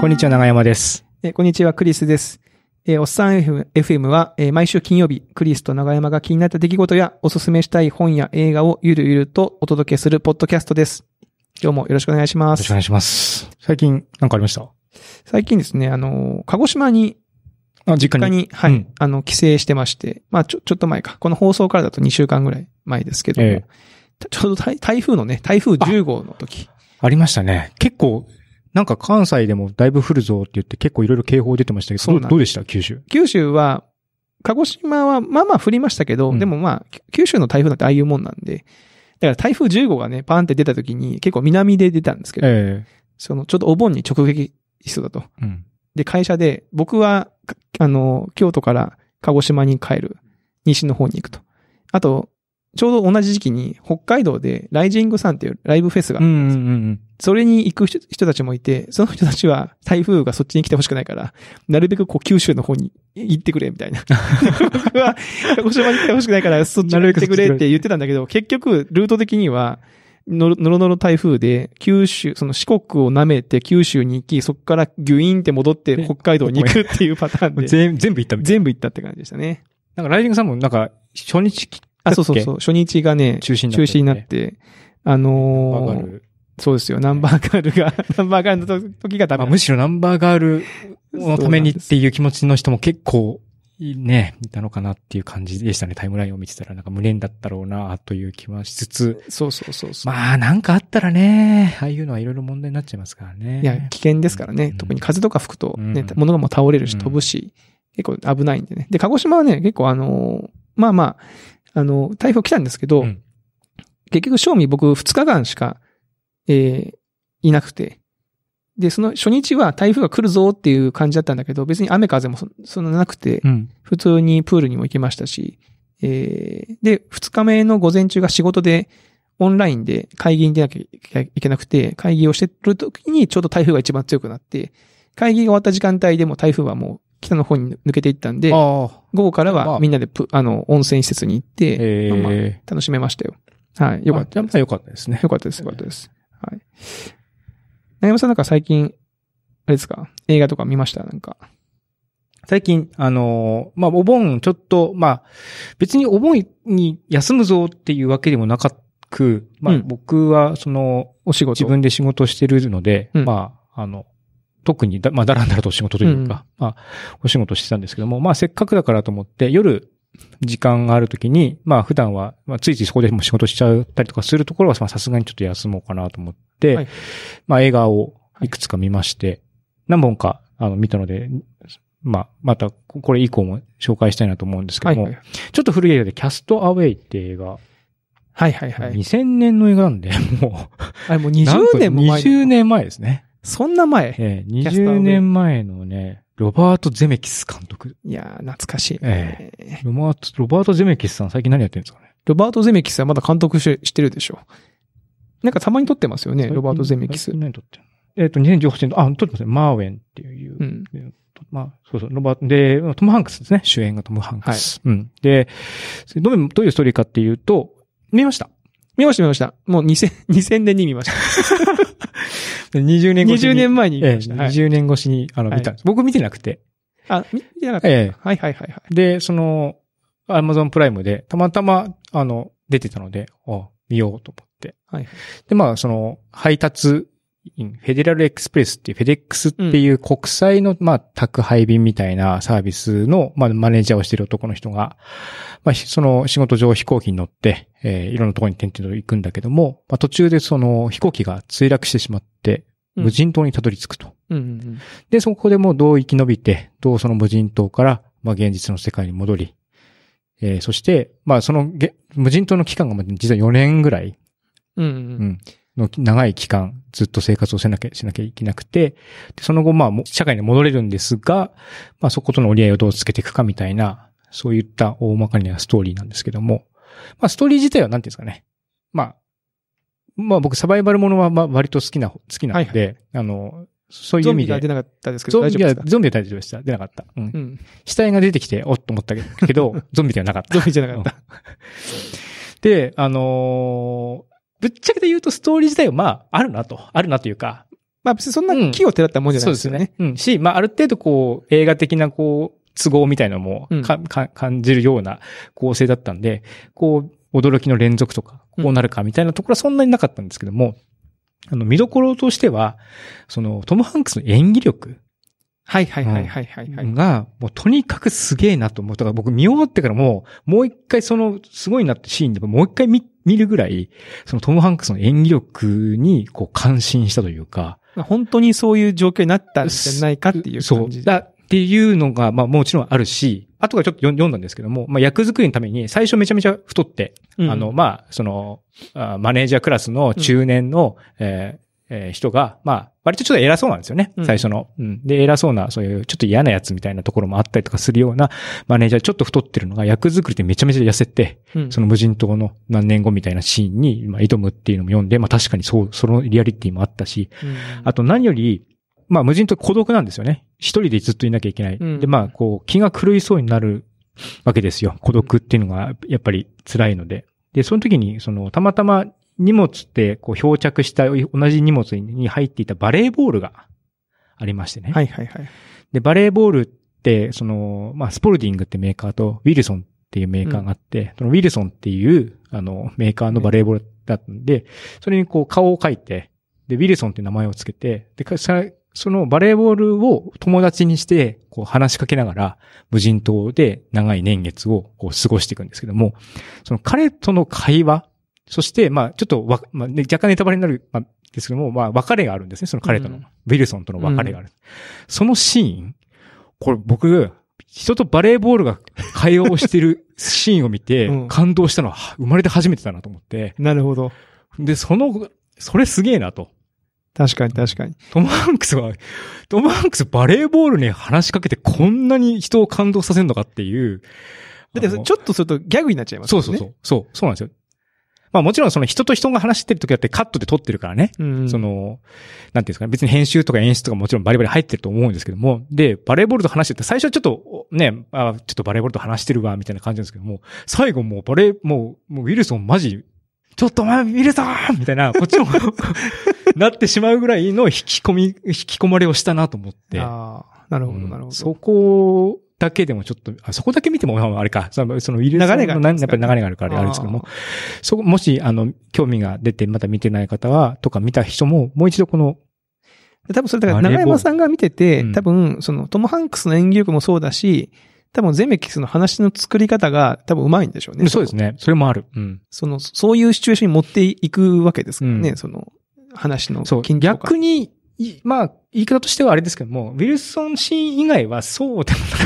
こんにちは、長山です。えーこんにちは、クリスです。えーおっさん FM, は、えー毎週金曜日、クリスと長山が気になった出来事やおすすめしたい本や映画をゆるゆるとお届けするポッドキャストです。今日もよろしくお願いしますよろしくお。願いします。最近、なんかありました？最近ですね、あのー、鹿児島に、あ、実家に。実家に、はい、うんあの、帰省してまして、まあ、ちょ、ちょっと前か。この放送からだと2週間ぐらい前ですけども、えちょうど台台風のね、台風10号の時。ありましたね。結構、なんか関西でもだいぶ降るぞって言って結構いろいろ警報出てましたけど、どどうでした？九州。九州は、鹿児島はまあまあ降りましたけど、うんでもまあ、九州の台風なんてああいうもんなんで、だから台風10号がね、パーンって出た時に結構南で出たんですけど、えそのちょっとお盆に直撃しそうだと。えうん。で、会社で、僕は、かあの、京都から鹿児島に帰る、西の方に行くと。あと、ちょうど同じ時期に北海道でライジングさんっていうライブフェスがうんうんうんそれに行く人人たちもいて、その人たちは台風がそっちに来てほしくないから、なるべくこう九州の方に行ってくれ、みたいな。僕は鹿児島に来てほしくないから、そっちに行ってくれって言ってたんだけど、結局、ルート的には、のろのろ台風で、九州、その四国を舐めて九州に行き、そこからギュイーンって戻ってで北海道に行くっていうパターンうん。で、全全部行った。全部行ったって感じでしたね。なんかライジングさんもなんか、初日あ、そうそうそう。初日がね、中止になって中止になって、あわのー。そうですよ。ナンバーガールが、ナンバーガールの時がダメまあ、むしろナンバーガールのためにっていう気持ちの人も結構、ね、いたのかなっていう感じでしたね。タイムラインを見てたら、なんか無念だったろうな、という気はしつつ、そうそうそうそう。まあ、なんかあったらね、ああいうのはいろいろ問題になっちゃいますからね。いや、危険ですからね。うん特に風とか吹くと、ね、うん物がもう倒れるしうん飛ぶし、結構危ないんでね。で、鹿児島はね、結構あのーまあまあ、あの、台風来たんですけど、うん結局、正味僕2日間しか、えーいなくて。で、その初日は台風が来るぞっていう感じだったんだけど、別に雨風もそそんななくて、うん。普通にプールにも行きましたし、えーで、二日目の午前中が仕事で、オンラインで会議に出なきゃいけなくて、会議をしてる時にちょうど台風が一番強くなって、会議が終わった時間帯でも台風はもう北の方に抜けていったんで、午後からまあはみんなでプ、あの、温泉施設に行って、えまあ楽しめましたよ。はい。よかった。あじゃあよかったですね。よかったです、よかったです。はい。長山さんなんか最近、あれですか？映画とか見ました？なんか。最近、あのーまあ、お盆、ちょっと、まあ、別にお盆に休むぞっていうわけでもなかく、まあ、うん僕は、その、お仕事。自分で仕事をしてるので、うんまあ、あの、特にだ、まあ、だらんだらと仕事というか、まあ、お仕事してたんですけども、まあ、せっかくだからと思って、夜、時間があるときに、まあ、普段は、まあ、ついついそこでも仕事しちゃったりとかするところは、まあ、さすがにちょっと休もうかなと思って、はいまあ、映画をいくつか見まして、何本か、あの、見たので、まあ、また、ここれ以降も紹介したいなと思うんですけども、はいはい。ちょっと古い映画で、キャストアウェイって映画、はいはいはい。2000年の映画なんで、もあれもうう、20年も前。20年前ですね。そんな前？ええ、キャストアウェイ20年前のね、ロバート・ゼメキス監督。いやー、懐かしい。えロバート、ロバート・ゼメキスさん最近何やってるんですかね？ロバート・ゼメキスはまだ監督ししてるでしょ。なんかたまに撮ってますよね、ロバート・ゼメキス何撮ってえっ、と、2018年の、あ、撮ってますね。マーウェンっていう。うん。まあ、そうそう、ロバート、で、トム・ハンクスですね。主演がトム・ハンクス。うん。で、どういうどういうストーリーかっていうと、見ました。見ました見ました。もう2000、2000年に見ました。20年越しに。20年前に見ええ、ました。はい20年越しに、あの、見たんです。僕見てなくて。あ、見見てなかった。ええ。はいはいはいはい。で、その、アマゾンプライムで、たまたま、あの、出てたので、あ見ようと思って。はい。で、まあ、その、配達員、フェデラルエクスプレスっていう、フェデックスっていう国際の、まあ、宅配便みたいなサービスの、まあ、マネージャーをしている男の人が、まあ、ひその仕事上飛行機に乗って、えーいろんなところに点々と行くんだけども、まあ、途中でその飛行機が墜落してしまって、うん無人島にたどり着くと。うんうんうん。で、そこでもうどう生き延びて、どうその無人島から、まあ現実の世界に戻り、えーそして、まあそのげ無人島の期間がまあ実は4年ぐらい、うんう。うんん、の長い期間、ずっと生活をしなきゃ、しなきゃいけなくて、でその後まあ社会に戻れるんですが、まあそことの折り合いをどうつけていくかみたいな、そういった大まかなストーリーなんですけども、まあストーリー自体は何ていうんですかね。まあ、まあ僕サバイバルものはまあ割と好きな、好きなので、あの、そういう意味でゾンビが出。なかったですけど、ゾンビは、大丈夫ですか？ゾンビは大丈夫でした。出なかった。うん。うん。死体が出てきて、おっと思ったけど、ゾンビではなかった。ゾンビじゃなかった。で、あのーぶっちゃけて言うとストーリー自体はまあ、あるなと。あるなというか、まあ別にそんな木をてらったもんじゃないですよね。うん。し、まあある程度こう、映画的なこう、都合みたいなのもうんか、か感じるような構成だったんで、こう、驚きの連続とか、こうなるかみたいなところはそんなになかったんですけども、あの、見どころとしては、その、トム・ハンクスの演技力はいはいはいはいはい、はい。が、もうとにかくすげえなと思う。だから僕見終わってからもう、もう一回その、すごいなってシーンでもう一回見、見るぐらい、そのトム・ハンクスの演技力に、こう、感心したというか、まあ本当にそういう状況になったんじゃないかっていうそう。感じ。だっていうのが、まあもちろんあるし、後からちょっと読んだんですけども、まあ役作りのために最初めちゃめちゃ太って、うんあの、まあ、その、あマネージャークラスの中年の、えーえー人が、まあ、割とちょっと偉そうなんですよね。うん最初の。うん。で、偉そうな、そういうちょっと嫌なやつみたいなところもあったりとかするようなマネージャーちょっと太ってるのが役作りでめちゃめちゃ痩せて、うんその無人島の何年後みたいなシーンに、まあ、挑むっていうのも読んで、まあ確かにそう、そのリアリティもあったし、うんあと何より、まあ無人島孤独なんですよね。一人でずっといなきゃいけない。うんで、まあこう気が狂いそうになるわけですよ。孤独っていうのがやっぱり辛いので。で、その時に、その、たまたま荷物ってこう漂着した同じ荷物に入っていたバレーボールがありましてね。はいはいはい。で、バレーボールって、その、まあ、スポルディングってメーカーと、ウィルソンっていうメーカーがあって、そのウィルソンっていう、あの、メーカーのバレーボールだったんで、それにこう顔を書いて、で、ウィルソンって名前をつけて、で、そのバレーボールを友達にして、こう話しかけながら、無人島で長い年月をこう過ごしていくんですけども、その彼との会話、そして、まあ、ちょっとわ、まあ、ね若干ネタバレになる、まあ、ですけども、まあ、別れがあるんですね。その彼との、うんウィルソンとの別れがある。そのシーン、これ僕、人とバレーボールが会話をしてるシーンを見てうん、感動したのは生まれて初めてだなと思って、なるほど。で、その、それすげえなと。確かに確かに。トム・ハンクスは、トム・ハンクスバレーボールに話しかけてこんなに人を感動させるのかっていう。だってちょっとするとギャグになっちゃいますよね。そうそうそう。そう、そうなんですよ。まあもちろんその人と人が話してる時だってカットで撮ってるからね。うん。その、なんていうんですかね、別に編集とか演出とかもちろんバリバリ入ってると思うんですけども、で、バレーボールと話してて、最初はちょっと、おね、あちょっとバレーボールと話してるわ、みたいな感じなんですけども、最後もうバレー、もう、もうウィルソンマジ、ちょっとお前、ウィルソンみたいな、こっちも、なってしまうぐらいの引き込み、引き込まれをしたなと思って。ああ、なるほど、うんなるほど。そこだけでもちょっと、あそこだけ見ても、ああれか、そのその流れがやっぱり流れがあるからあれですけども、そこ、もし、あの、興味が出てまだ見てない方は、とか見た人も、もう一度この、多分それだから、長山さんが見てて、うん多分、その、トム・ハンクスの演技力もそうだし、多分、ゼメキスの話の作り方が多分上手いんでしょうね。そうですね。それもある。うん。その、そういうシチュエーションに持っていくわけですからね、うんその、話のそう。緊張感。逆に、いまあ、言い方としてはあれですけども、ウィルソンシーン以外はそうでもなか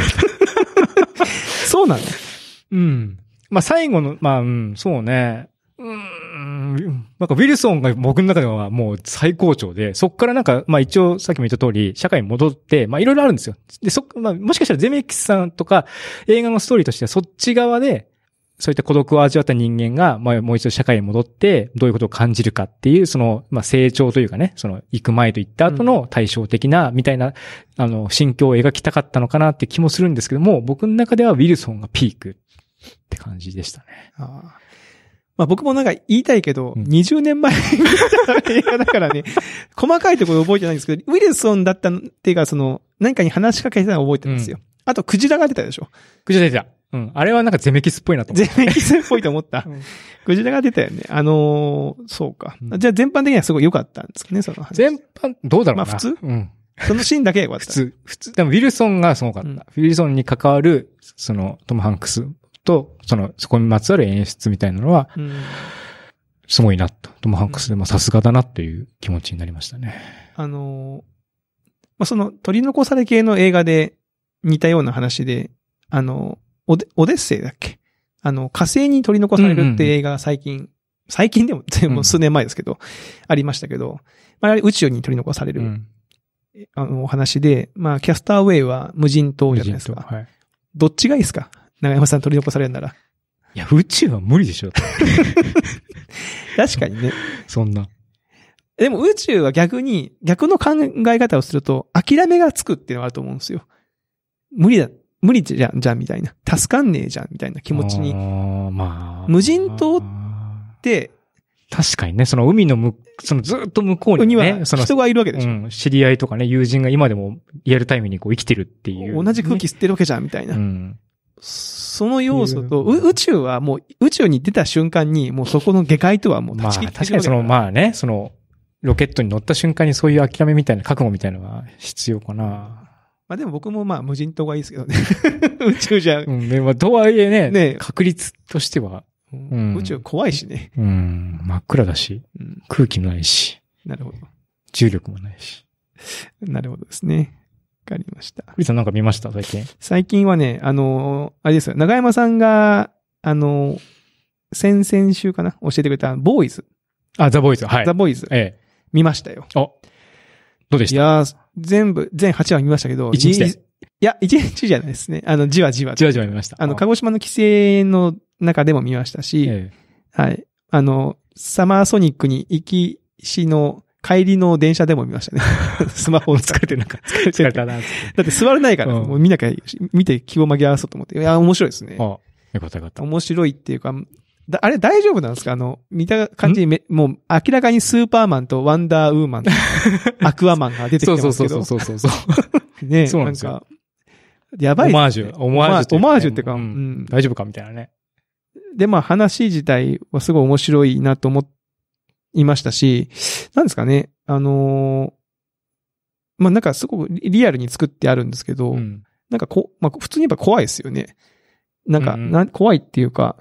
った。そうなんだ。うん。まあ、最後の、まあ、うん、そうね。うん。なんか、ウィルソンが僕の中ではもう最高潮で、そっからなんか、まあ一応さっきも言った通り、社会に戻って、まあいろいろあるんですよ。で、そ、まあもしかしたらゼメキスさんとか映画のストーリーとしてはそっち側で、そういった孤独を味わった人間が、まあもう一度社会に戻って、どういうことを感じるかっていう、その、まあ成長というかね、その、行く前と行った後の対照的な、みたいな、あの、心境を描きたかったのかなって気もするんですけども、僕の中ではウィルソンがピークって感じでしたね。ああまあ僕もなんか言いたいけど、うん20年前に見た映画だからね、細かいところ覚えてないんですけど、ウィルソンだったっていうか、その、何かに話しかけてたのを覚えてるんですよ。あと、クジラが出たでしょ。クジラ出てた。うん。あれはなんかゼメキスっぽいなと思って。全キスっぽいと思ったうん。クジラが出たよね。あのーそうか。うんじゃあ全般的にはすごい良かったんですかね、その話。全般、どうだろうな。まあ普通？うん。そのシーンだけが良かった。普通、普通、でもウィルソンがすごかった。うんウィルソンに関わる、その、トム・ハンクスと、その、そこにまつわる演出みたいなのは、うん。すごいなと。トム・ハンクスでもさすがだなっていう気持ちになりましたね。あのーまあ、その、取り残され系の映画で似たような話で、あの、オデオデッセイだっけ？あの、火星に取り残されるって映画が最近、最近でも、でも数年前ですけど、ありましたけど、まあ、宇宙に取り残される、うん。あの、お話で、まあ、キャスターウェイは無人島じゃないですか。はい。どっちがいいですか？長山さん取り残されるなら。いや、宇宙は無理でしょ。確かにね。そんな。でも宇宙は逆に、逆の考え方をすると、諦めがつくっていうのがあると思うんですよ。無理だ、無理じゃん、じゃん、みたいな。助かんねえじゃん、みたいな気持ちに。まあ。無人島あで、ー確かにね、その海の向そのずっと向こうににね、はその、人がいるわけでしょ。うん、知り合いとかね、友人が今でもリアルタイムにこう生きてるっていう、同じ空気吸ってるわけじゃん、みたいな。うん。その要素と、宇宙はもう、宇宙に出た瞬間に、もうそこの下界とはもうまあ、断ち切って確かにその、あ、まあね、その、ロケットに乗った瞬間にそういう諦めみたいな、覚悟みたいなのが必要かな。まあでも僕もまあ無人島がいいですけどね。宇宙じゃ、うん、でも、とはいえね、ね確率としては、ん宇宙怖いしね。うん、真っ暗だし、うん。空気もないし、なるほど。重力もないし。なるほどですね。わかりました。クリさんなんか見ました？最近。最近はね、あのーあれですよ、長山さんが、あのー先々週かな？教えてくれた、ボーイズ、あ、ザ・ボーイズ。はいザ・。ボーイズ、ええ。見ましたよ。お、どうでした？いやー、全部、全8話見ましたけど、一日で？いいや、一日じゃないですね。あの、じわじわ。じわじわ見ました。あの、鹿児島の規制の中でも見ましたし、えはい。あの、サマーソニックに行きしの帰りの電車でも見ましたね。スマホえ。を使って。なんか、疲れたな、つって。だって座れないから、うんもう見なきゃ、見て気を紛らわそうと思って。いや、面白いですね。あ、よかったよかった。面白いっていうか、だあれ大丈夫なんですか？あの、見た感じにめ、もう明らかにスーパーマンとワンダーウーマンと アクアマンが出てきてそうそうますけど。そうそうそうそう。ねそうなんか、やばいオマージュ、オマージュね。オマージュっていうかんうん大丈夫かみたいなね。で、まあ話自体はすごい面白いなと思いましたし、なんですかね、あのーまあなんかすごくリリアルに作ってあるんですけど、うん。なんかこ、まあ普通に言えば怖いですよね。なんか、うんうんなん怖いっていうか、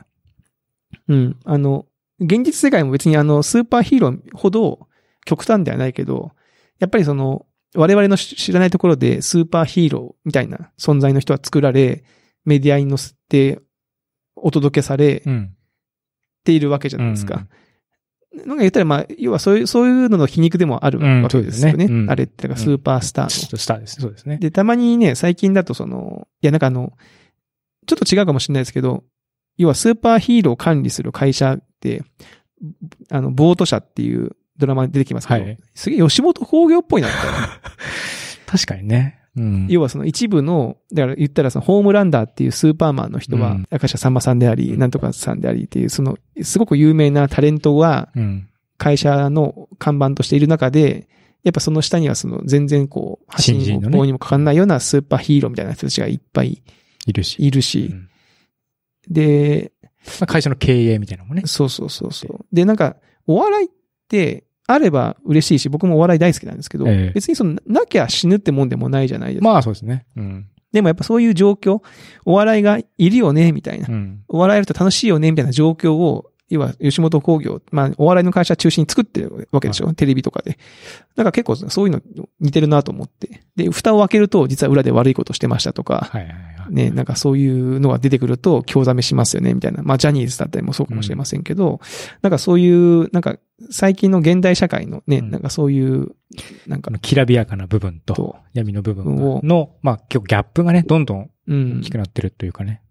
うん、あの、現実世界も別にあの、スーパーヒーローほど極端ではないけど、やっぱりその、我々の知知らないところでスーパーヒーローみたいな存在の人は作られ、メディアに載せてお届けされうん。ているわけじゃないですか。なんか言ったら、まあ、要はそういう、そういうのの皮肉でもあるうんわけですよね。そうですねうんあれって、スーパースターの。スターですね。そうですね。で、たまにね、最近だとその、いやなんかあの、ちょっと違うかもしれないですけど、要はスーパーヒーローを管理する会社って、あの、ボート社っていうドラマに出てきますけど、はいすげえ吉本工業っぽいなみたいな。確かにね。うん。要はその一部の、だから言ったらそのホームランダーっていうスーパーマンの人はうん、明石家さんまさんであり、なんとかさんでありっていう、その、すごく有名なタレントがうん。会社の看板としている中で、やっぱその下にはその全然こう、発新人のね信棒にもかかんないようなスーパーヒーローみたいな人たちがいっぱいいるし。いるし、うんで、まあ会社の経営みたいなのもね。そうそうそうそう。で、なんか、お笑いって、あれば嬉しいし、僕もお笑い大好きなんですけど、ええ別にその、なきゃ死ぬってもんでもないじゃないですか。まあそうですね。うん。でもやっぱそういう状況、お笑いがいるよね、みたいな。うん。お笑いやると楽しいよね、みたいな状況を、要は吉本興業、まあお笑いの会社中心に作ってるわけでしょ、テレビとかで。なんか結構そういうの似てるなと思って。で、蓋を開けると実は裏で悪いことしてましたとか、はいはいはい。ね、なんかそういうのが出てくると、興ざめしますよね、みたいな。まあ、ジャニーズだったりもそうかもしれませんけど、なんかそういう、なんか、最近の現代社会のね、うんなんかそういう、なんかきらびやかな部分と、と、闇の部分をの、まあ結構ギャップがね、どんどんうん大き。くなってるというかね。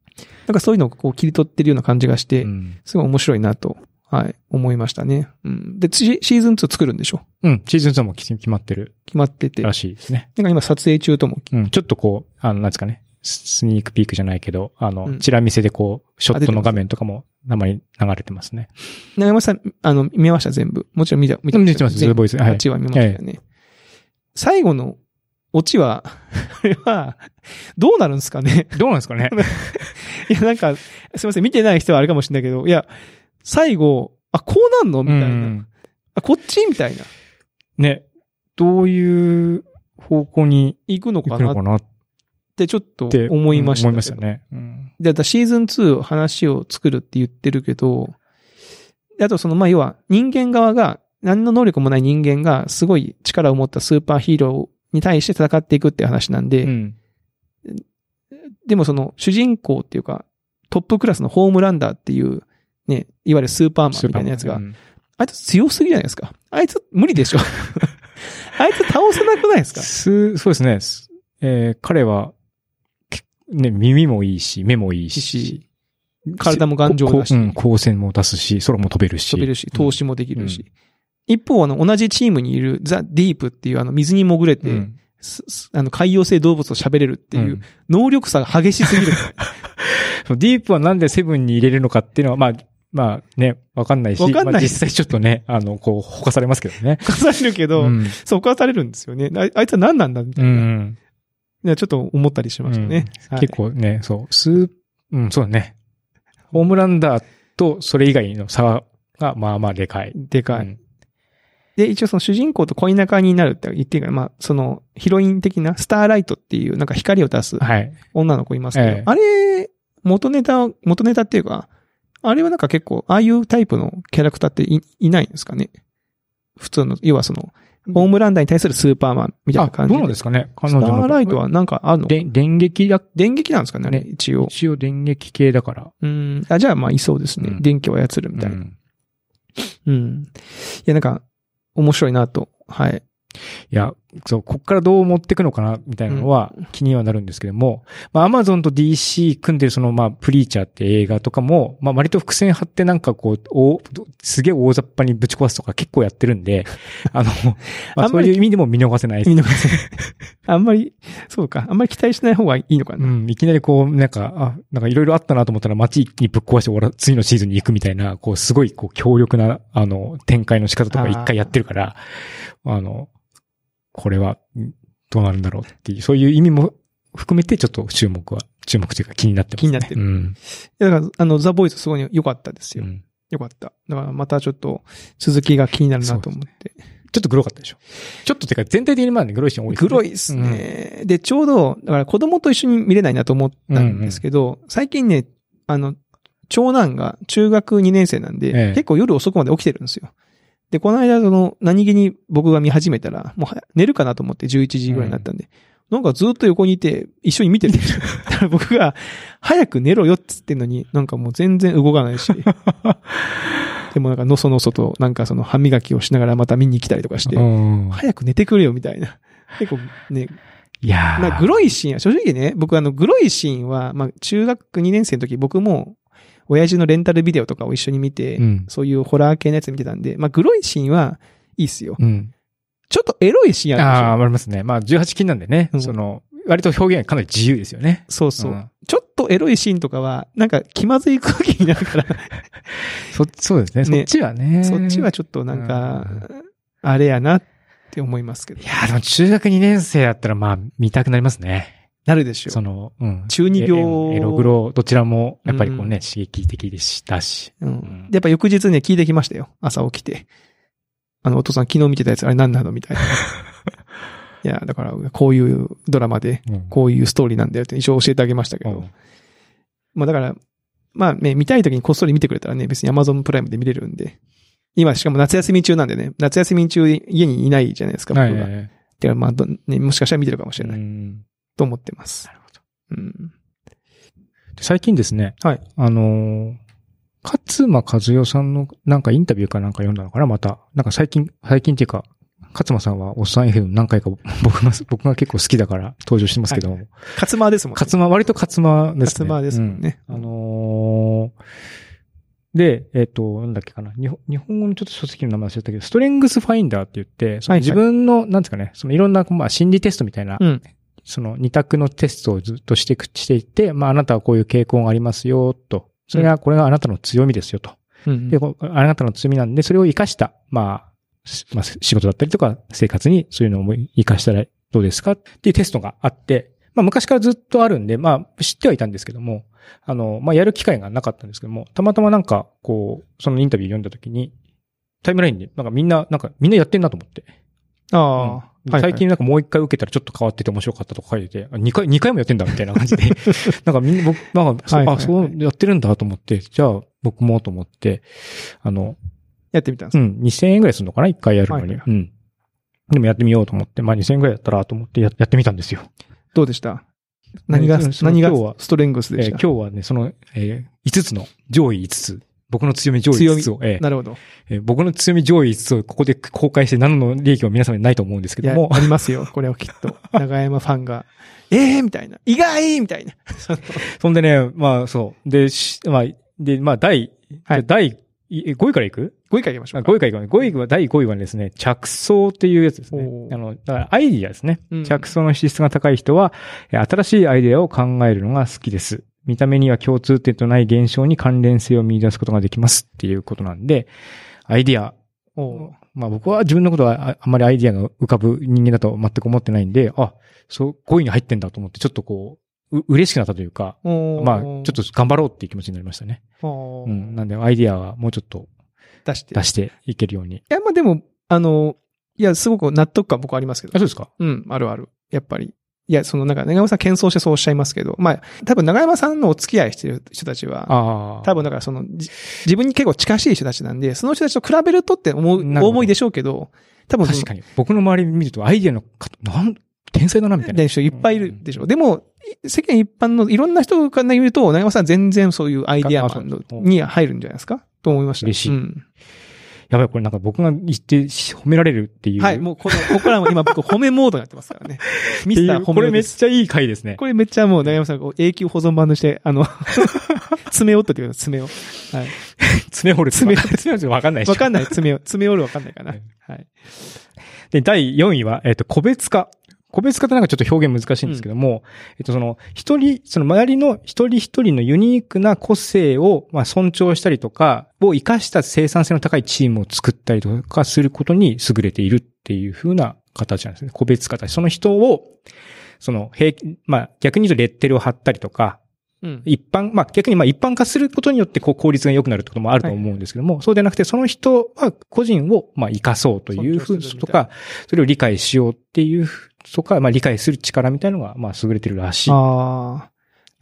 なんかそういうのをこう切り取ってるような感じがして、うん。すごい面白いなと、はい、思いましたね。うん。で、シシーズン2作るんでしょ？うん。シーズン2も決まってる決まってて。ならんしいですね。か今撮影中とも。うん。ちょっとこう、あの、なんですかね。ススニークピークじゃないけど、あの、うん。チラ見せでこう、ショットの画面とかもたまに流れてますね。長山さん、あの、見ました？全部。もちろん見た、見見てます。全ズーボーイズはい8話見ましたよね。最後のオチは、あれは、どうなるんですかね？どうなんですかね？いや、なんか、すいません、見てない人はあれかもしれないけど、いや、最後、あ、こうなんの？みたいな。うん。あ、こっち？みたいな。ね。どういう方向に行くの行かなっくのかなってちょっと思いました。思いましたね。うん。で、あとシーズン2話を作るって言ってるけど、であとその、まあ、要は人間側が、何の能力もない人間がすごい力を持ったスーパーヒーローに対して戦っていくっていう話なんで、うん。でもその主人公っていうか、トップクラスのホームランダーっていう、ね、いわゆるスーパーマンみたいなやつが、うんあいつ強すぎじゃないですか。あいつ無理でしょ。あいつ倒せなくないですか？すそうですね。すえー彼は、けね、耳もいいし、目もいいし、し体も頑丈だしうん、光線も出すし、空も飛べるし。飛べるし、うん投資もできるし。一方、あの、同じチームにいるザ・ディープっていうあの、水に潜れて、うんあの、海洋性動物と喋れるっていう、うん能力差が激しすぎる。そうディープはなんでセブンに入れるのかっていうのは、まあ、まあね、わかんないし、わかんないまあ実際ちょっとね、あの、こう、ほかされますけどね。犯されるけど、うん。そう、犯されるんですよね。ああいつは何なんだみたういな。ん。いやちょっと思ったりしましたね。はい結構ね、そう、スー、うん、そうだね。ホームランダーとそれ以外の差が、まあまあでかい。でかい。うんで、一応その主人公と恋仲になるって言ってるから、まあ、そのヒロイン的なスターライトっていうなんか光を出すはい。女の子いますけど、ええあれ、元ネタ、元ネタっていうか、あれはなんか結構、ああいうタイプのキャラクターっていいないんですかね？普通の、要はその、ホームランダーに対するスーパーマンみたいあな、感じどうなんですかね彼スタ女の。ーライトはなんかあるの？で、電撃だ、電撃なんですかねあれね一応。一応電撃系だから。うん。あ、じゃあまあいそうですね。うん電気を操るみたいな。うんうん。いや、なんか、面白いなと。はい。いや、そう、こっからどう持っていくのかな、みたいなのは気にはなるんですけども、まあ、アマゾンと DC 組んでるその、まあ、プリーチャーって映画とかも、まあ、割と伏線張ってなんかこう、おすげえ大雑把にぶち壊すとか結構やってるんで、あの、まあ、あんまりそういう意味でも見逃せない見逃せない。あんまり、そうか。あんまり期待しない方がいいのかな。うん、いきなりこう、なんか、あ、なんかいろいろあったなと思ったら街にぶっ壊して終わら、次のシーズンに行くみたいな、こう、すごい、こう、強力な、あの、展開の仕方とか一回やってるから、あの、これは、んどうなるんだろうっていう、そういう意味も含めてちょっと注目は、注目というか気になってます、ね。気になってるうん。だから、あの、ザ・ボーイズすごい良かったですよ。うん良かった。だからまたちょっと続きが気になるなと思って。ちょっとグロかったでしょ。ちょっとてか全体的にまあね、グロいシーン多いですね。グロいですね。で、ちょうど、だから子供と一緒に見れないなと思ったんですけど、最近ね、あの、長男が中学2年生なんで、ええ結構夜遅くまで起きてるんですよ。で、この間、その、何気に僕が見始めたら、もうは寝るかなと思って11時ぐらいになったんで、なんかずっと横にいて、一緒に見てるんですよ。だから僕が、早く寝ろよって言ってんのに、なんかもう全然動かないし。でもなんかのそのそと、なんかその歯磨きをしながらまた見に来たりとかして、うん。早く寝てくれよみたいな。結構ね、いやーまあ、グロいシーンは、正直ね、僕あの、グロいシーンは、まあ、中学2年生の時僕も、親父のレンタルビデオとかを一緒に見て、うんそういうホラー系のやつ見てたんで、まあ、グロいシーンはいいっすよ。うん。ちょっとエロいシーンあるんですよああ、ありますね。まあ、18禁なんでね、うんその、割と表現かなり自由ですよね。そうそう、んちょっとエロいシーンとかは、なんか気まずい空気になるから、そ、そうですね。そねっちはね。そっちはちょっとなんか、あれやなって思いますけどい。やーでも中学2年生だったらまあ見たくなりますね。なるでしょその、うん。中二病エエログロ、どちらも、やっぱりこうね、うん刺激的でしたし。う。うんやっぱ翌日ね、聞いてきましたよ。朝起きて。あの、お父さん昨日見てたやつ、あれ何なのみたいな。いや、だから、こういうドラマで、うんこういうストーリーなんだよって一応教えてあげましたけど。うんまあだから、まあね、見たい時にこっそり見てくれたらね、別に Amazon プライムで見れるんで。今、しかも夏休み中なんでね、夏休み中家にいないじゃないですか、僕が。はいはいはい。だからまあど、ね、もしかしたら見てるかもしれない、うんと思ってますな。るほど。うん。で最近ですね。はい。あのー、勝間和代さんのなんかインタビューかなんか読んだのかなまた。なんか最近、最近っていうか、勝間さんはおっさん FM 何回か 僕が、僕が結構好きだから登場してますけども。勝間ですもんね。勝間、割と勝間ですね。勝間ですもんね。うんあのーで、えっ、と、なんだっけかな。日本語のちょっと書籍の名前忘れたけど、ストレングスファインダーって言って、そのはいはい自分の、なんですかね、そのいろんな、まあ、心理テストみたいな、うん。その二択のテストをずっとしてく、していって、まあ、あなたはこういう傾向がありますよ、と。それが、これがあなたの強みですよ、と。うん。で、こあなたの強みなんで、それを活かした、まあ、しまあ、仕事だったりとか、生活にそういうのを活かしたらどうですか？っていうテストがあって、まあ、昔からずっとあるんで、まあ、知ってはいたんですけども、あの、まあ、やる機会がなかったんですけども、たまたまなんか、こう、そのインタビュー読んだ時に、タイムラインで、なんかみんな、なんかみんなやってんなと思って。ああ、うん。はいはい。最近なんかもう一回受けたらちょっと変わってて面白かったとか書いてて、あ二回、二回もやってんだみたいな感じで。なんかみんな、僕、なんか、はいはい。はいあ、そうやってるんだと思って、じゃあ僕もと思って、あの、やってみたんですか、うん、2000円ぐらいするのかな？一回やるのに。はいはいうん。でもやってみようと思って、まあ2000円ぐらいだったらと思ってややってみたんですよ。どうでした？何が、何が今日はストレングスでえーした、今日はね、その、えー、5つの上位5つ、僕の強み上位5つを、えーなるほど。えー僕の強み上位5つをここで公開して何の利益も皆様にないと思うんですけども、ありますよ。これはきっと。長山ファンが、ええー、みたいな。意外みたいな。そんでね、まあそう。で、しまあ、で、まあ第、はい第、い5位からいく？5位からいきましょあうか。5位からいく ?5 位は、第5位はですね、着想っていうやつですねあの、だからアイディアですね。うん着想の資質が高い人は、えー新しいアイデアを考えるのが好きです。見た目には共通点とない現象に関連性を見出すことができますっていうことなんで、アイディア。まあ僕は自分のことはあんまりアイディアが浮かぶ人間だと全く思ってないんで、あ、そう、こういうに入ってんだと思って、ちょっとこう、う嬉しくなったというか、まあ、ちょっと頑張ろうっていう気持ちになりましたね。うん。なんで、アイディアはもうちょっと出して。出していけるように。いや、まあでも、あの、いや、すごく納得感僕ありますけど。あ、そうですかうん、あるある。やっぱり。いや、そのなんか、長山さん謙遜してそうおっしゃいますけど、まあ、多分長山さんのお付き合いしてる人たちは、多分だからその、自分に結構近しい人たちなんで、その人たちと比べるとって思う、思いでしょうけど、多分確かに。僕の周り見るとアイディアのなん、天才だな、みたいな。人いっぱいいるでしょ。うん、でも、世間一般のいろんな人から言うと、長山さん全然そういうアイディアマンに入るんじゃないですか？と思いました。嬉しい。うんやばい、これなんか僕が言って褒められるっていう。はい、もうこの、ここからも今僕褒めモードになってますからね。ミスター褒めこれめっちゃいい回ですね。これめっちゃもう、長山さん、永久保存版として、あの 爪折っとってください、爪を。はい。爪折る爪折る。爪折るわかんないわかんない、爪を。爪折るわかんないかな。はい。で、第4位は、えっ、ー、と、個別化。個別化ってなんかちょっと表現難しいんですけども、うん、えっと、その、一人、その周りの一人一人のユニークな個性を、まあ、尊重したりとか、を活かした生産性の高いチームを作ったりとかすることに優れているっていう風な形なんですね。個別化。その人を、その、平、まあ、逆に言うとレッテルを貼ったりとか、うん、一般、まあ逆にまあ一般化することによってこう効率が良くなるってこともあると思うんですけども、はい、そうでなくてその人は個人をまあ活かそうというふうとか、それを理解しようっていうとか、まあ理解する力みたいなのがまあ優れてるらしい。ああ。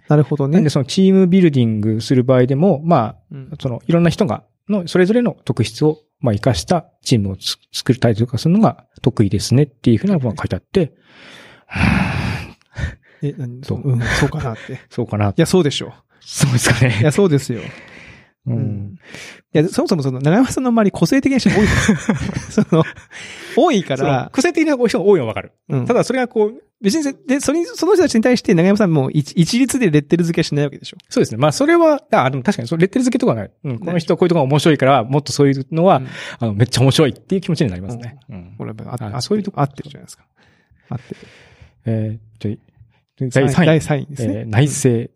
なるほどね。なんでそのチームビルディングする場合でも、まあ、そのいろんな人が、のそれぞれの特質をまあ活かしたチームを作りたりとかするのが得意ですねっていうふうなことが書いてあって、え、何？そう、うん、そうかなって。そうかな。いや、そうでしょう。そうですかね。いや、そうですよ。うん。いや、そもそもその、長山さんの周り個性的な人多い その、多いから。個性的な人が多いのはわかる。うん。ただそれがこう、別に、で、それ、その人たちに対して長山さんも一一律でレッテル付けしないわけでしょそうですね。まあ、それは、あ、でも確かに、そレッテル付けとかない。うん。この人こういうとこが面白いから、もっとそういうのは、うん、あの、めっちゃ面白いっていう気持ちになりますね。うん。これは、あ、そういうとこ合ってるじゃないですか。合ってる。えー、じゃ第3位。第3位ですね。えー、内政。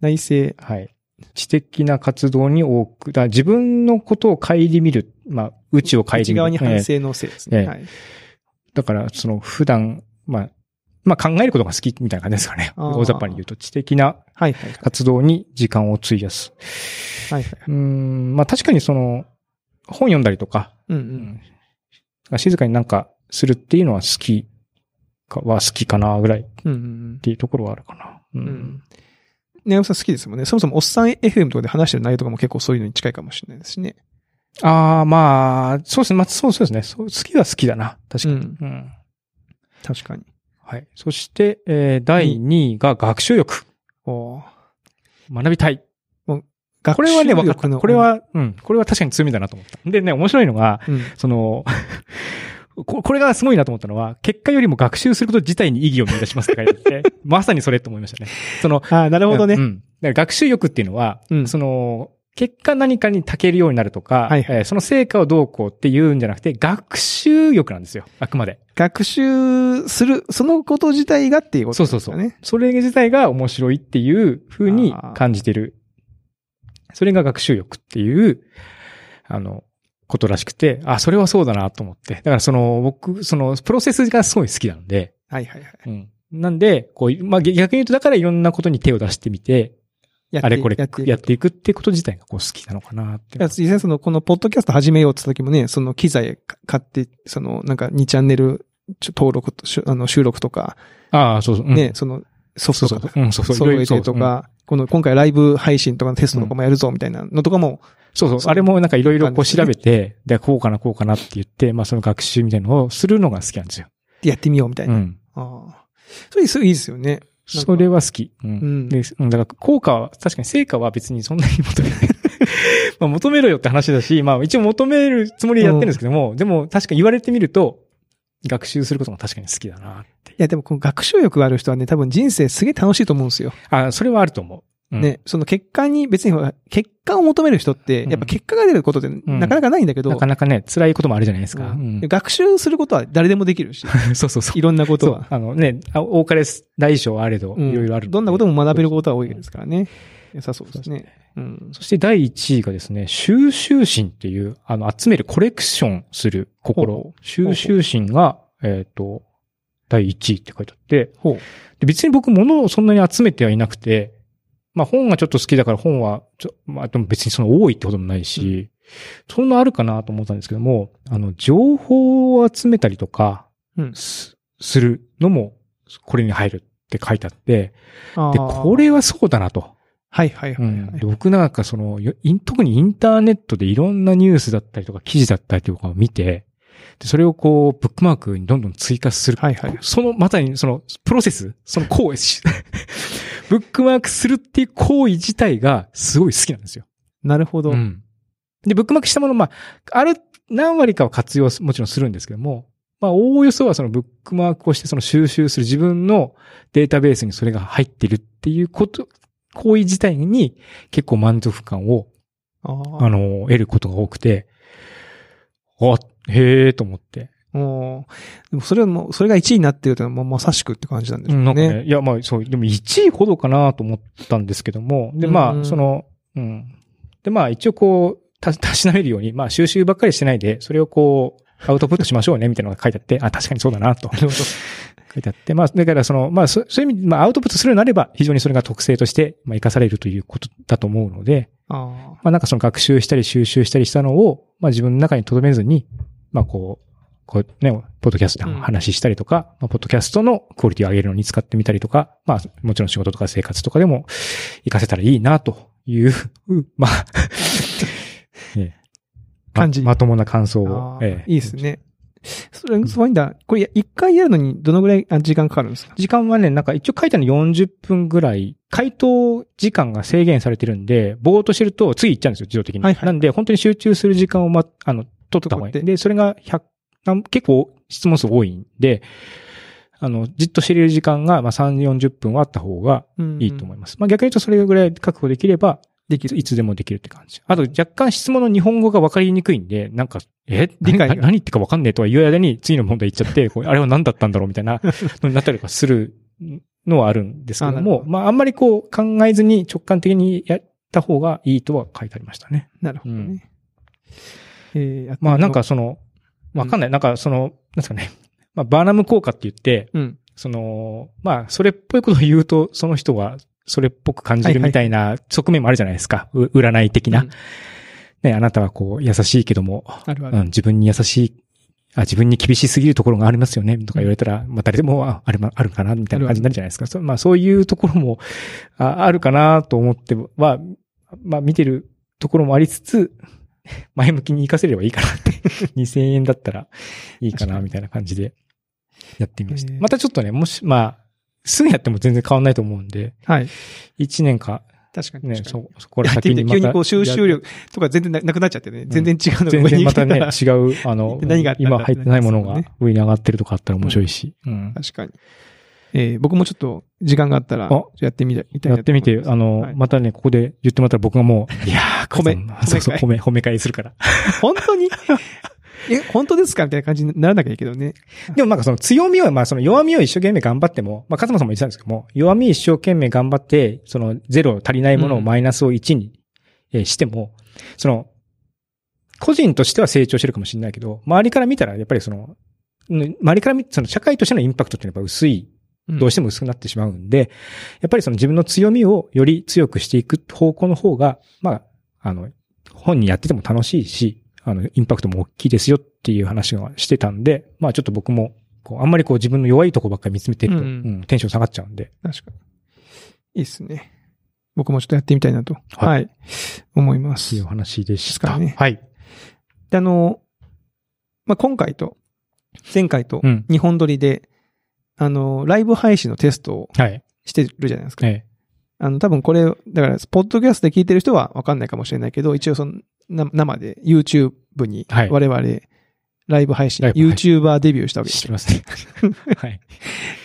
内政。はい。知的な活動に多く、だ自分のことを顧みる、まあ、宇宙を顧みる。内側に反省のせいですね。えー、はい。だから、その、普段、まあ、まあ考えることが好きみたいな感じですかね。大雑把に言うと、知的な活動に時間を費やす。はいはい。うん、まあ確かにその、本読んだりとか、うんうんうん、静かになんかするっていうのは好きかは好きかなぐらいっていうところはあるかな。うん、うんねお、さん好きですもんね。そもそもおっさん FM とかで話してる内容とかも結構そういうのに近いかもしれないですね。ああ、まあ、そうですね。まあ、そうですね。そう好きは好きだな。確かに。うん。うん、確かに。はい。そして、えー、第2位が学習欲。お学びたい。これはね、分かった。これは、うん。これは確かに強みだなと思った。でね、面白いのが、うん、その、ここれがすごいなと思ったのは、結果よりも学習すること自体に意義を見出しますって書いてあって、まさにそれと思いましたね。その、あなるほどね。うん。だから学習欲っていうのは、うん、その、結果何かに長けるようになるとか、はいはい、えー、その成果をどうこうって言うんじゃなくて、学習欲なんですよ。あくまで。学習する、そのこと自体がっていうことですね。そうそうそう。それ自体が面白いっていう風に感じてる。それが学習欲っていう、あの、ことらしくて、あ、それはそうだなと思って。だからその、僕、その、プロセスがすごい好きなんで。はいはいはい。うん。なんで、こう、まあ、逆に言うと、だからいろんなことに手を出してみて、あれこれやってやっていくってこと自体がこう好きなのかなって。いや、実際その、このポッドキャスト始めようって時もね、その機材買って、その、なんか2チャンネル登録、あの、収録とか。ああ、そうそう。うん、ね、その、ソフトとか、うん、そうそう、揃えてとか、この今回ライブ配信とかのテストとかもやるぞみたいなのとかも、そうそう。あれもなんかいろいろこう調べて、で、こうかな、こうかなって言って、まあその学習みたいなのをするのが好きなんですよ。やってみようみたいな。うん。ああ。それ、それいいですよね。それは好き。うん。うん、で、だから効果は、確かに成果は別にそんなに求めない。まあ求めろよって話だし、まあ一応求めるつもりでやってるんですけども、うん、でも確かに言われてみると、学習することが確かに好きだなって。いや、でもこの学習欲がある人はね、多分人生すげえ楽しいと思うんですよ。あ、それはあると思う。うんね、その結果に別に結果を求める人って、うんやっぱ結果が出ることってなかなかないんだけど、なかなかね、辛いこともあるじゃないですか。ううんん学習することは誰でもできるし、そうそうそう。いろんなことは。。あのね、あ多かれ大小あれど、うんいろいろある。どんなことも学べることは多いですからね。良さそうですね。うん。そして第1位がですね、収集心っていう、あの、集める、コレクションする心。収集心が、えっ、と、第1位って書いてあって。で別に僕物をそんなに集めてはいなくて、まあ本がちょっと好きだから本は、ちょまあでも別にその多いってこともないし、そんなあるかなと思ったんですけども、あの、情報を集めたりとかうん。す、するのも、これに入るって書いてあって、で、これはそうだなと。はいはいはい、うん。はいで僕なんかその、特にインターネットでいろんなニュースだったりとか記事だったりとかを見て、でそれをこう、ブックマークにどんどん追加する。はいはい。その、まさにその、プロセス、その行為し、ブックマークするっていう行為自体がすごい好きなんですよ。なるほど。うん。で、ブックマークしたもの、まあ、ある、何割かは活用すもちろんするんですけども、まあ、おおよそはそのブックマークをしてその収集する自分のデータベースにそれが入ってるっていうこと、行為自体に結構満足感を、あの、得ることが多くて、あ、へえと思って。おーでもそれはもう、それが1位になってるというのはままさしくって感じなんですうん、よね。なんかね、いや、まあ、そう、でも1位ほどかなと思ったんですけども、で、まあ、うんその、うん。で、まあ、一応こう、た、たしなめるように、まあ、収集ばっかりしてないで、それをこう、アウトプットしましょうね、みたいなのが書いてあって、あ、確かにそうだな、と。書いてあって、まあ、だからその、まあ、そそういう意味で、まあ、アウトプットするようになれば、非常にそれが特性として、まあ、活かされるということだと思うので、あまあ、なんかその学習したり収集したりしたのを、まあ、自分の中に留めずに、まあ、こう、こうね、ポッドキャストでも話したりとか、まあ、ポッドキャストのクオリティを上げるのに使ってみたりとか、まあ、もちろん仕事とか生活とかでも活かせたらいいな、という、まあ、ええ。ま感じ。まともな感想あを、ーええ。いいですね。それ、すごいんだ。これ、一回やるのにどのぐらいあ時間かかるんですか？時間はね、なんか一応書いたの40分ぐらい、回答時間が制限されてるんで、ぼーっとしてると次行っちゃうんですよ、自動的に。はいはいなんで、本当に集中する時間をま、あの、取った方がいい。で、それが100、なん結構質問数多いんで、あの、じっとしてる時間が、まあ、3、40分はあった方がいいと思いまます。まあ、逆に言うとそれぐらい確保できれば、できる。いつでもできるって感じ。あと、若干質問の日本語が分かりにくいんで、なんか、え？理解が何何言ってか分かんねえとは言う間に次の問題言っちゃって、あれは何だったんだろうみたいなのになったりとかするのはあるんですけども、あまあ、あんまりこう考えずに直感的にやった方がいいとは書いてありましたね。なるほどね。えーやってみようまあ、なんか、その、わかんない。なんかその、なんですかね。まあ、バーナム効果って言って、うん。その、まあ、それっぽいことを言うと、その人はそれっぽく感じるみたいな側面もあるじゃないですか。う占い的な。うんね、あなたはこう、優しいけども、あるある。うん、自分に優しい、あ、自分に厳しすぎるところがありますよね、とか言われたら、まあ誰でも、ああれもあるかな、みたいな感じになるじゃないですか。そうまあそういうところも、ああるかなと思っては、まあ見てるところもありつつ、前向きに活かせればいいかなって。2000円だったらいいかな、みたいな感じでやってみましたまたちょっとね、もし、まあ、すぐやっても全然変わんないと思うんで、はい。1年か、確かに。ね、そ、そこら先にまた。急にこう収集力とか全然ななくなっちゃってね。全然違うのが全然またね、違う、あの、今入ってないものが上に上がってるとかあったら面白いし。うん確かに。えー僕もちょっと時間があったらあ、やってみたい。やってみて、あの、はいまたね、ここで言ってもらったら僕がもう、いやー、褒めカズさんそうそう、褒め、褒め返りするから。本当にえ、本当ですかみたいな感じにならなきゃいいけどね。でもなんかその強みは、まあその弱みを一生懸命頑張っても、まあカズマさんも言ってたんですけども、弱み一生懸命頑張って、そのゼロ足りないものをうんマイナスを1にえーしても、その、個人としては成長してるかもしれないけど、周りから見たらやっぱりその、うん周りから見その社会としてのインパクトってやっぱ薄いどうしても。も薄くなってしまうんで、やっぱりその自分の強みをより強くしていく方向の方が、まあ、あの、本にやってても楽しいし、あの、インパクトも大きいですよっていう話をしてたんで、まあちょっと僕も、こう、あんまりこう自分の弱いとこばっかり見つめてると、ううんんテンション下がっちゃうんで。確かに。いいっすね。僕もちょっとやってみたいなと。ははいい。思います。っていう話でした。ねはい。で、あの、まあ、今回と、前回とうん、2本撮りで、あの、ライブ配信のテストをはい。してるじゃないですか。えあの、多分これ、だから、ポッドキャストで聞いてる人はわかんないかもしれないけど、一応その、な生で YouTube にはい我々、ライブ配信、YouTuber デビューしたえわけですよ。知ってますね。はい。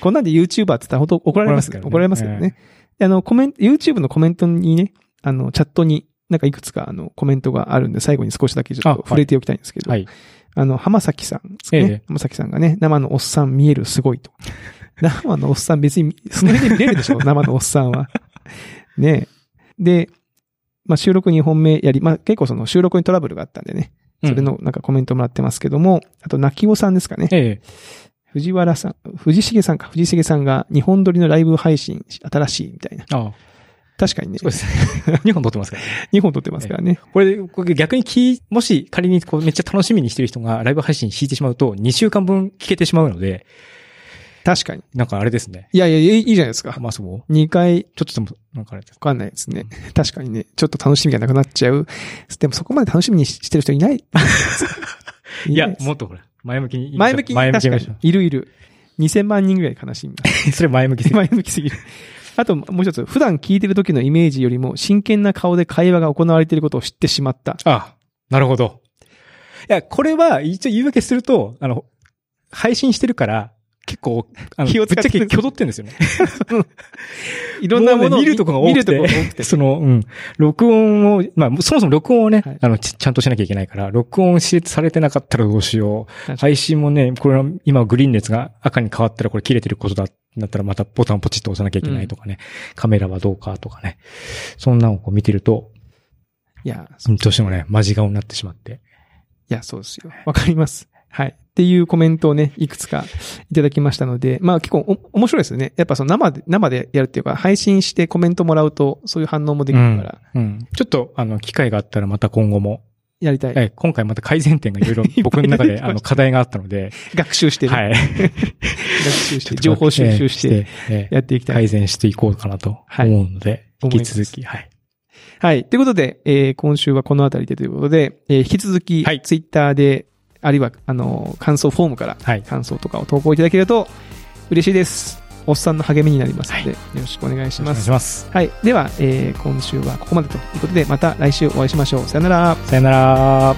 こんなんで YouTuber って言ったら本当怒られますね。怒られますけどね。あの、コメント、YouTube のコメントにね、あの、チャットに、なんかいくつかあの、コメントがあるんで、最後に少しだけちょっと触れておきたいんですけど、はい。あの、浜崎さんですね。ええ浜崎さんがね、生のおっさん見えるすごいと。生のおっさん別に、その辺で見れるでしょ 生のおっさんは。ねえ。で、まあ、収録2本目やり、まあ、結構その収録にトラブルがあったんでね。それのなんかコメントもらってますけども、あと、泣きおさんですかね。ええ。藤原さん、藤重さんか、藤重さんが日本撮りのライブ配信新しいみたいな。ああ、確かにねそう。ですね。2本撮ってますからね。2本撮ってますからね。これ、これ逆に聞い、もし仮にこうめっちゃ楽しみにしてる人がライブ配信引いてしまうと、2週間分聞けてしまうので、確かに。なんかあれですね。いやいや、いいじゃないですか。まあそう？2回ちょっとでも、なんかあれですわかんないですね。確かにね、ちょっと楽しみがなくなっちゃう。でもそこまで楽しみにしてる人いない。いやもっとほら、前向きに。前向きに、前向きに言いるいる。2000万人ぐらい悲しみ。それ前向きすぎる 前向きすぎる。あと、もう一つ、普段聞いてる時のイメージよりも真剣な顔で会話が行われていることを知ってしまった。あ、なるほど。いや、これは一応言い訳すると、あの、配信してるから、結構、あの、気を使ってぶっちゃけ挙動ってるんですよね。いろんなものを見るとこが多くて。くて。その、うん。録音を、まあ、そもそも録音をね、はいあのち、ちゃんとしなきゃいけないから、録音しされてなかったらどうしよう。配信もね、これは今グリーン熱が赤に変わったらこれ切れてることだ、なったらまたボタンポチッと押さなきゃいけないとかね、カメラはどうかとかね。そんなのを見てると、いや、うんどうしてもね、マジ顔になってしまって。いや、そうですよ。わかります。はい。っていうコメントをね、いくつかいただきましたので、まあ結構お面白いですよね。やっぱその生で、生でやるっていうか、配信してコメントもらうと、そういう反応もできるから、うん。ちょっと、あの、機会があったらまた今後も、やりたい。え今回また改善点がいろいろ 僕の中で、あの、課題があったので、学習して、ねはい。学習して、情報収集して、ええやっていきたい。改善していこうかなと思うので、はい引き続き、はい。はい。ということで、えー今週はこのあたりでということで、えー引き続き、はいツイッターで、あるいは、あの、感想フォームから、はい。感想とかを投稿いただけると、嬉しいです。おっさんの励みになりますので、よろしくお願いします。します。はい。では、えー今週はここまでということで、また来週お会いしましょう。さよなら。さよなら。